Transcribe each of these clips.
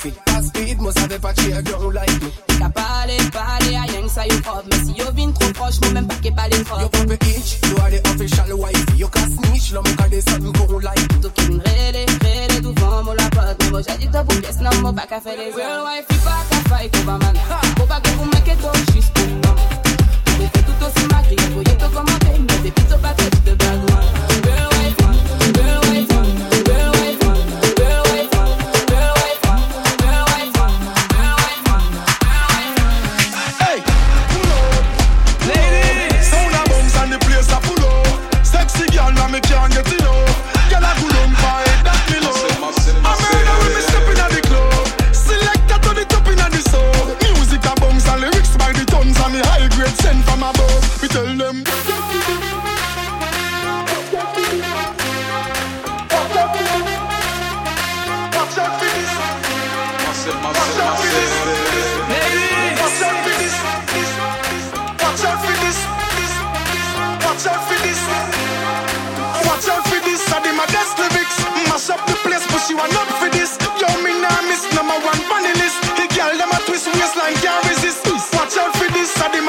fi. That speed, moi savais pas que tu es girl like me T'es qu'à parler, parler, à rien sa yo you up Mais si yo vin trop proche, moi même pas qu'est pas les Yo pop a itch, yo a the official wife. Yo qu'à snitch, l'homme qu'a des sons girl like me Tout qui me rélé, rélé, tout vent, moi la pote Mais moi j'ai dit que t'as pour pièce, non, moi pas qu'à faire les girl wife Pas qu'à fight, on va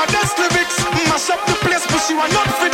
my desk lyrics. Mash up the place, but you are not fit.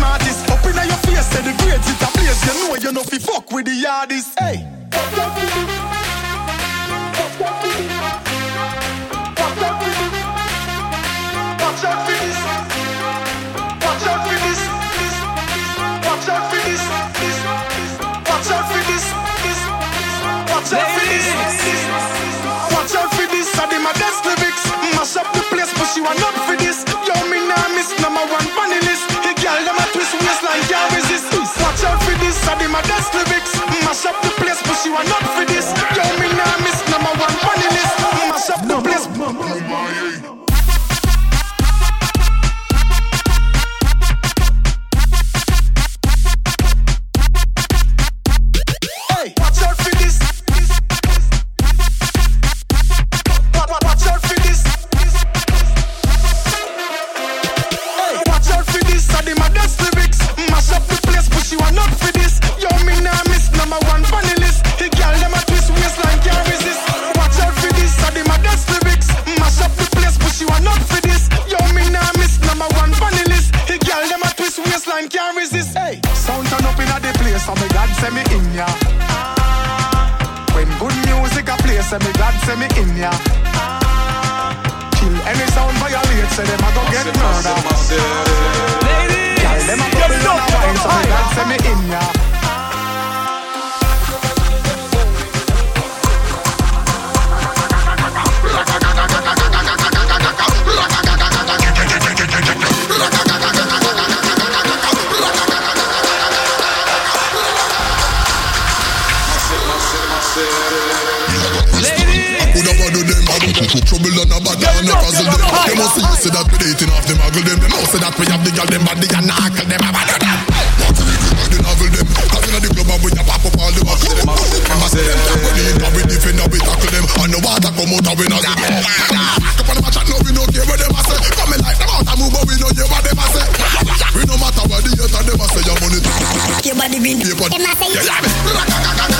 smartest. Up in your face, say the grades it a place. You know you know fi fuck with the yardies. Hey. Watch out for this. Watch out for this. Watch out for this. Watch out for this. Watch out for this. Watch out for this. I did this! desk lyrics. Mash this! the place, but this! want up for this. fast lyrics. Mash up the place, but you are not for this. Say them a go get Massive, massive, murder. massive. Girl, them a bubble and a wine, so me glad, say me in ya. Massive, them, I don't trouble and a bad and a puzzle them. They must see you say that we dating off them, muggle them. They know say that we have the girl them body and. I bad them. What we do, the novel them. Cause in the club and we a pop up all the muscle them. A see them top when in, and we defend and we tackle them. And the water come out and we not see them. Come on, match no we no care what them a say. Come in like them out and move, but we no hear what them a say. We no matter what the hater them a say, your money. Your body been. Them a say Yeah, yeah.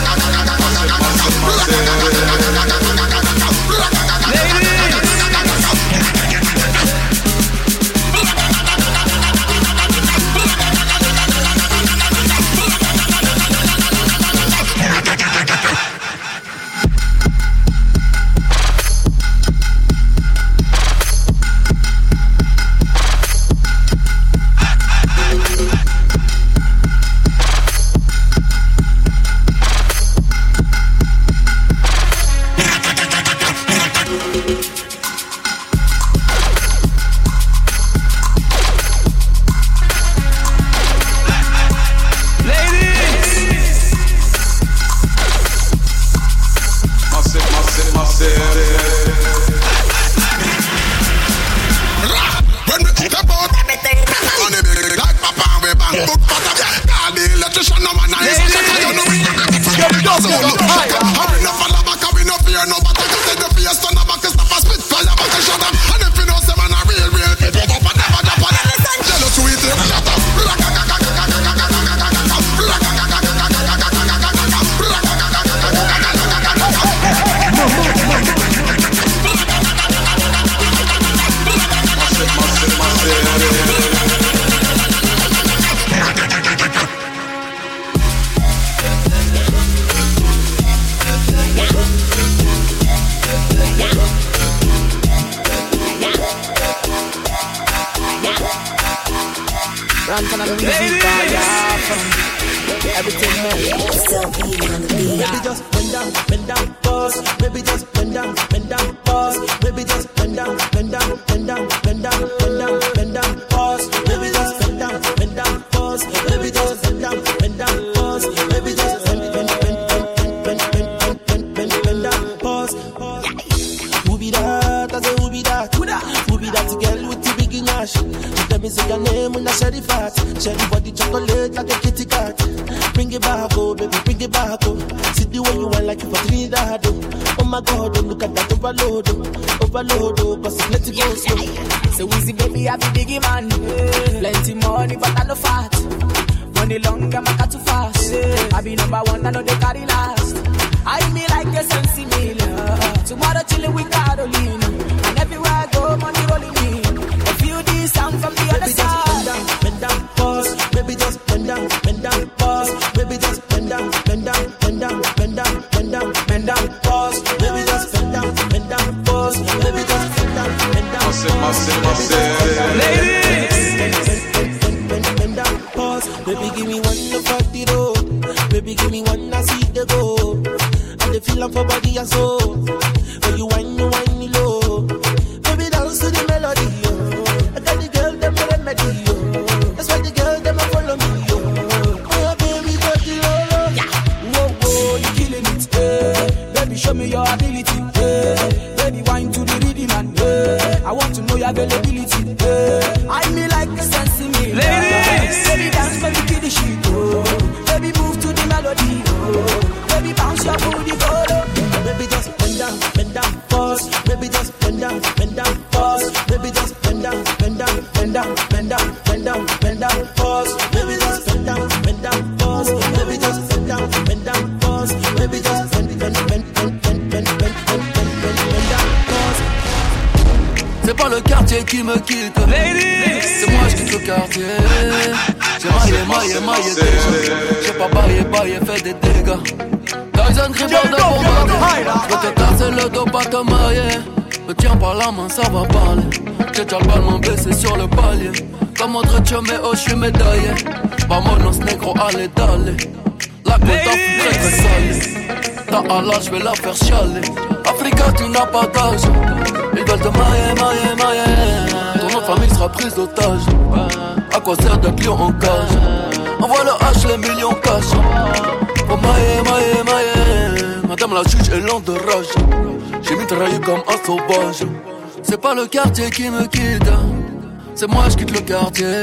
Baby, I don't. Everything man. Baby, just bend down, bend down, pause. Baby, just bend down. Overload. Overload, oh, it's let it go slow. So easy, baby, I be biggie man. Plenty money, but I no fat. Money long, I'm a too fast. I be number one, I know they carry last. I me like a sensi meal. Tomorrow chillin' with Carolina. And everywhere I go, money rolling in. I feel this sound from the other just bend side. down, bend down, pause. Baby just bend down, bend down, pause. Baby just bend down, bend down, bend down, bend down, bend down, bend down, down, pause. Baby just bend down, bend down, massive, pause. bend down. Baby give me one look at the road. Baby give me one I see the go. And the feeling for body and soul. Pause. Baby just bend down, bend down, bend down, bend down, bend down, bend down, pause. Baby just bend down, bend down, pause. Baby just bend down, bend down, pause. Baby just bend, bend, bend, bend, bend, bend, bend, bend, bend, bend, bend down, pause. C'est pas le quartier qui me quitte. C'est moi je quitte le quartier. J'ai maillé, maillé, maillé déjà. J'ai pas baillé, baillé, fait des dégâts. Poison gripper de bombardier Je peux te casser le dos, pas te mailler tiens par la main, ça va parler. J'ai déjà le baissé sur le palier. Comme autre mais oh, je suis médaillé. Vamonos négro, allez, d'aller. La côte a très très salée Ta Allah, je vais la faire chialer. Africa, tu n'as pas d'âge. Ils veulent te mailler, mailler, mailler Ton famille sera prise d'otage. À quoi sert de client en cage? Envoie le H, les millions cash. Oh maille, maille, maille Madame la juge est lente de rage J'ai mitraillé comme un sauvage. C'est pas le quartier qui me quitte. C'est moi je quitte le quartier.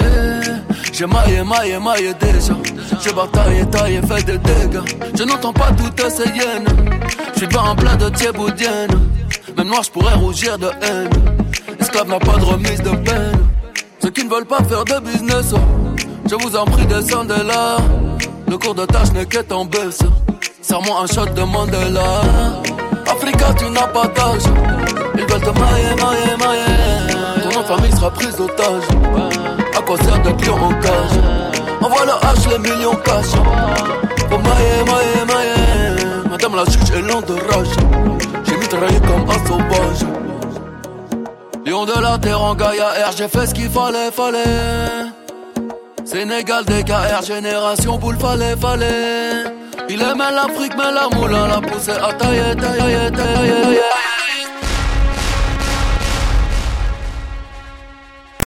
J'ai maillé, maillé, maillé déjà. J'ai bataillé, taillé, fait des dégâts. Je n'entends pas toutes ces hyènes. Je suis pas en plein de thieboudienne Même moi je pourrais rougir de haine. Esclave n'a pas de remise de peine. Ceux qui ne veulent pas faire de business Je vous en prie descendez là. Le cours de tâche n'est qu'être en baisse. Serre-moi un shot de Mandela Africa tu n'as pas d'âge. Ils veulent te mailler, mailler, mailler Ton nom famille sera prise d'otage À quoi sert de client en cage? Envoie le H, les millions cash. Pour mailler, mailler, mailler Madame la juge est lente de rage. J'ai mitraillé comme un sauvage. Lion de la terre en Gaïa R J'ai fait ce qu'il fallait, fallait. Sénégal, DKR, génération boule, fallait, fallait Il aimait l'Afrique, mais la moulin la poussée. À tailler, tailler, tailler, tailler